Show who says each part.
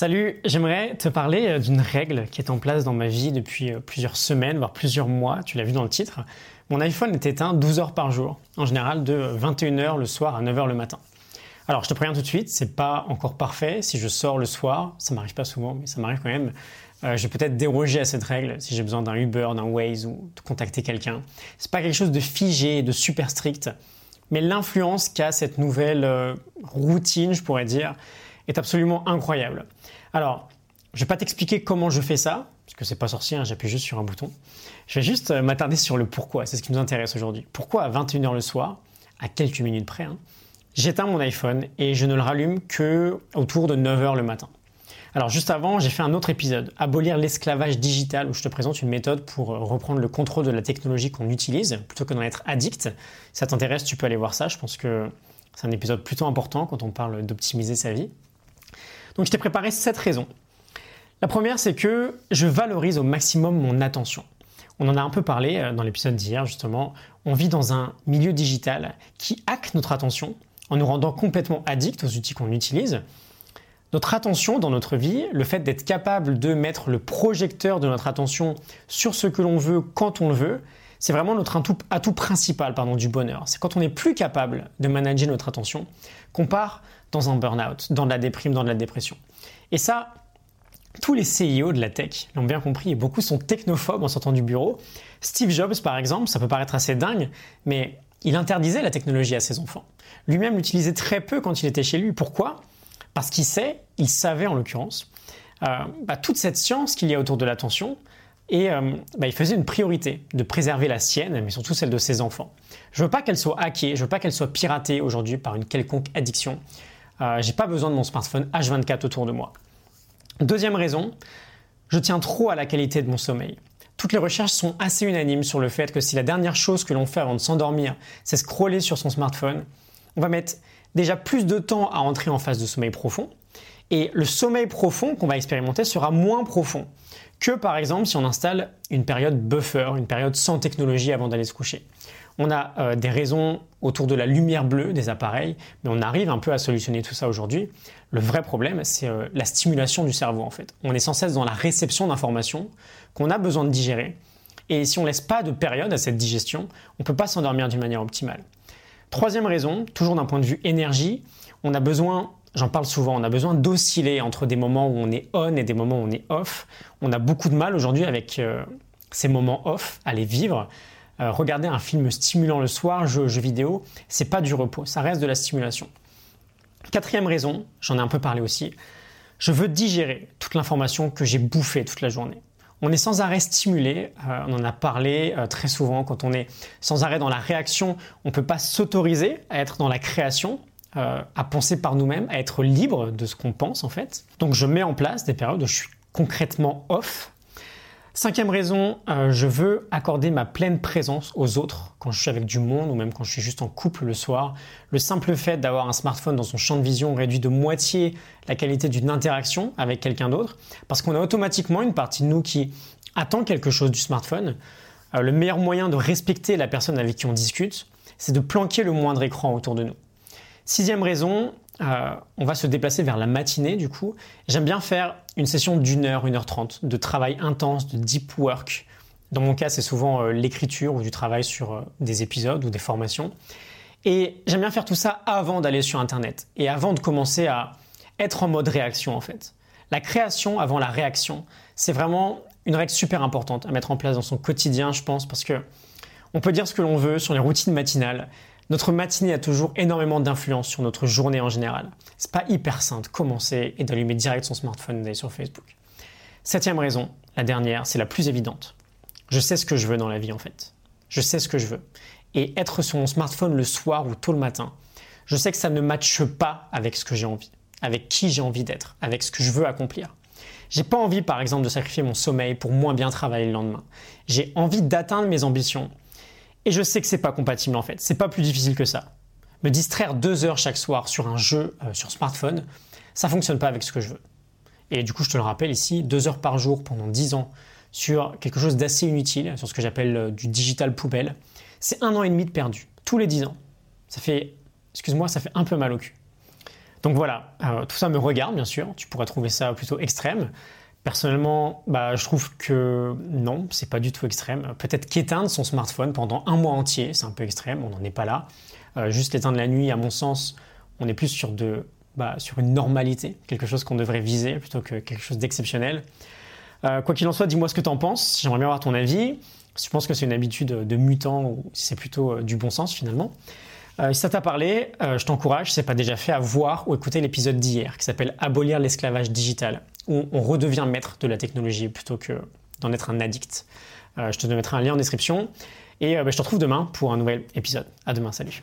Speaker 1: Salut, j'aimerais te parler euh, d'une règle qui est en place dans ma vie depuis euh, plusieurs semaines, voire plusieurs mois, tu l'as vu dans le titre. Mon iPhone est éteint 12 heures par jour, en général de 21h le soir à 9h le matin. Alors je te préviens tout de suite, c'est pas encore parfait. Si je sors le soir, ça m'arrive pas souvent, mais ça m'arrive quand même. Euh, je vais peut-être déroger à cette règle si j'ai besoin d'un Uber, d'un Waze ou de contacter quelqu'un. C'est pas quelque chose de figé, de super strict, mais l'influence qu'a cette nouvelle routine, je pourrais dire, est absolument incroyable. Alors, je vais pas t'expliquer comment je fais ça, parce que c'est pas sorcier, hein, j'appuie juste sur un bouton. Je vais juste euh, m'attarder sur le pourquoi, c'est ce qui nous intéresse aujourd'hui. Pourquoi à 21h le soir, à quelques minutes près, hein, j'éteins mon iPhone et je ne le rallume que autour de 9h le matin. Alors juste avant, j'ai fait un autre épisode, Abolir l'esclavage digital, où je te présente une méthode pour euh, reprendre le contrôle de la technologie qu'on utilise, plutôt que d'en être addict. Si ça t'intéresse, tu peux aller voir ça, je pense que c'est un épisode plutôt important quand on parle d'optimiser sa vie. Donc je t'ai préparé sept raisons. La première, c'est que je valorise au maximum mon attention. On en a un peu parlé euh, dans l'épisode d'hier, justement. On vit dans un milieu digital qui hack notre attention en nous rendant complètement addicts aux outils qu'on utilise. Notre attention dans notre vie, le fait d'être capable de mettre le projecteur de notre attention sur ce que l'on veut quand on le veut, c'est vraiment notre atout, principal pardon, du bonheur. C'est quand on n'est plus capable de manager notre attention qu'on part dans un burn-out, dans de la déprime, dans de la dépression. Et ça, tous les CEO de la tech l'ont bien compris et beaucoup sont technophobes en sortant du bureau. Steve Jobs, par exemple, ça peut paraître assez dingue, mais il interdisait la technologie à ses enfants. Lui-même l'utilisait très peu quand il était chez lui. Pourquoi? Parce qu'il sait, il savait en l'occurrence, euh, bah, toute cette science qu'il y a autour de l'attention, et euh, bah, il faisait une priorité de préserver la sienne, mais surtout celle de ses enfants. Je veux pas qu'elle soit hackée, je veux pas qu'elle soit piratée aujourd'hui par une quelconque addiction. Euh, j'ai pas besoin de mon smartphone H24 autour de moi. Deuxième raison, je tiens trop à la qualité de mon sommeil. Toutes les recherches sont assez unanimes sur le fait que si la dernière chose que l'on fait avant de s'endormir, c'est scroller sur son smartphone, on va mettre déjà plus de temps à entrer en phase de sommeil profond. Et le sommeil profond qu'on va expérimenter sera moins profond que par exemple si on installe une période buffer, une période sans technologie avant d'aller se coucher. On a euh, des raisons autour de la lumière bleue des appareils, mais on arrive un peu à solutionner tout ça aujourd'hui. Le vrai problème, c'est euh, la stimulation du cerveau en fait. On est sans cesse dans la réception d'informations qu'on a besoin de digérer. Et si on laisse pas de période à cette digestion, on ne peut pas s'endormir d'une manière optimale. Troisième raison, toujours d'un point de vue énergie, on a besoin J'en parle souvent, on a besoin d'osciller entre des moments où on est on et des moments où on est off. On a beaucoup de mal aujourd'hui avec euh, ces moments off à les vivre. Euh, regarder un film stimulant le soir, jeu, jeu vidéo, c'est pas du repos, ça reste de la stimulation. Quatrième raison, j'en ai un peu parlé aussi, je veux digérer toute l'information que j'ai bouffée toute la journée. On est sans arrêt stimulé, euh, on en a parlé très souvent, quand on est sans arrêt dans la réaction, on ne peut pas s'autoriser à être dans la création, euh, à penser par nous-mêmes, à être libre de ce qu'on pense en fait. Donc je mets en place des périodes où je suis concrètement off. Cinquième raison, euh, je veux accorder ma pleine présence aux autres quand je suis avec du monde ou même quand je suis juste en couple le soir. Le simple fait d'avoir un smartphone dans son champ de vision réduit de moitié la qualité d'une interaction avec quelqu'un d'autre parce qu'on a automatiquement une partie de nous qui attend quelque chose du smartphone. Euh, le meilleur moyen de respecter la personne avec qui on discute, c'est de planquer le moindre écran autour de nous. Sixième raison, euh, on va se déplacer vers la matinée du coup. J'aime bien faire une session d'une heure, une heure trente de travail intense, de deep work. Dans mon cas, c'est souvent euh, l'écriture ou du travail sur euh, des épisodes ou des formations. Et j'aime bien faire tout ça avant d'aller sur Internet et avant de commencer à être en mode réaction en fait. La création avant la réaction, c'est vraiment une règle super importante à mettre en place dans son quotidien, je pense, parce que on peut dire ce que l'on veut sur les routines matinales, notre matinée a toujours énormément d'influence sur notre journée en général. C'est pas hyper simple de commencer et d'allumer direct son smartphone d'aller sur Facebook. Septième raison, la dernière, c'est la plus évidente. Je sais ce que je veux dans la vie en fait. Je sais ce que je veux. Et être sur mon smartphone le soir ou tôt le matin, je sais que ça ne matche pas avec ce que j'ai envie, avec qui j'ai envie d'être, avec ce que je veux accomplir. J'ai pas envie, par exemple, de sacrifier mon sommeil pour moins bien travailler le lendemain. J'ai envie d'atteindre mes ambitions et je sais que c'est pas compatible en fait. C'est pas plus difficile que ça. Me distraire deux heures chaque soir sur un jeu euh, sur smartphone, ça fonctionne pas avec ce que je veux. Et du coup, je te le rappelle ici, deux heures par jour pendant dix ans sur quelque chose d'assez inutile, sur ce que j'appelle euh, du digital poubelle, c'est un an et demi de perdu, tous les dix ans. Ça fait, excuse-moi, ça fait un peu mal au cul. Donc voilà, tout ça me regarde bien sûr, tu pourrais trouver ça plutôt extrême. Personnellement, bah, je trouve que non, c'est pas du tout extrême. Peut-être qu'éteindre son smartphone pendant un mois entier, c'est un peu extrême, on n'en est pas là. juste l'éteindre la nuit, à mon sens, on est plus bah, sur une normalité, quelque chose qu'on devrait viser plutôt que quelque chose d'exceptionnel. quoi qu'il en soit, dis-moi ce que tu en penses, j'aimerais bien avoir ton avis. Si tu que c'est une habitude de mutant ou c'est plutôt du bon sens finalement. Euh, si ça t'a parlé, euh, je t'encourage, si ce n'est pas déjà fait, à voir ou écouter l'épisode d'hier qui s'appelle Abolir l'esclavage digital, où on redevient maître de la technologie plutôt que d'en être un addict. Euh, je te mettrai un lien en description. Et bah, je te retrouve demain pour un nouvel épisode. À demain, salut.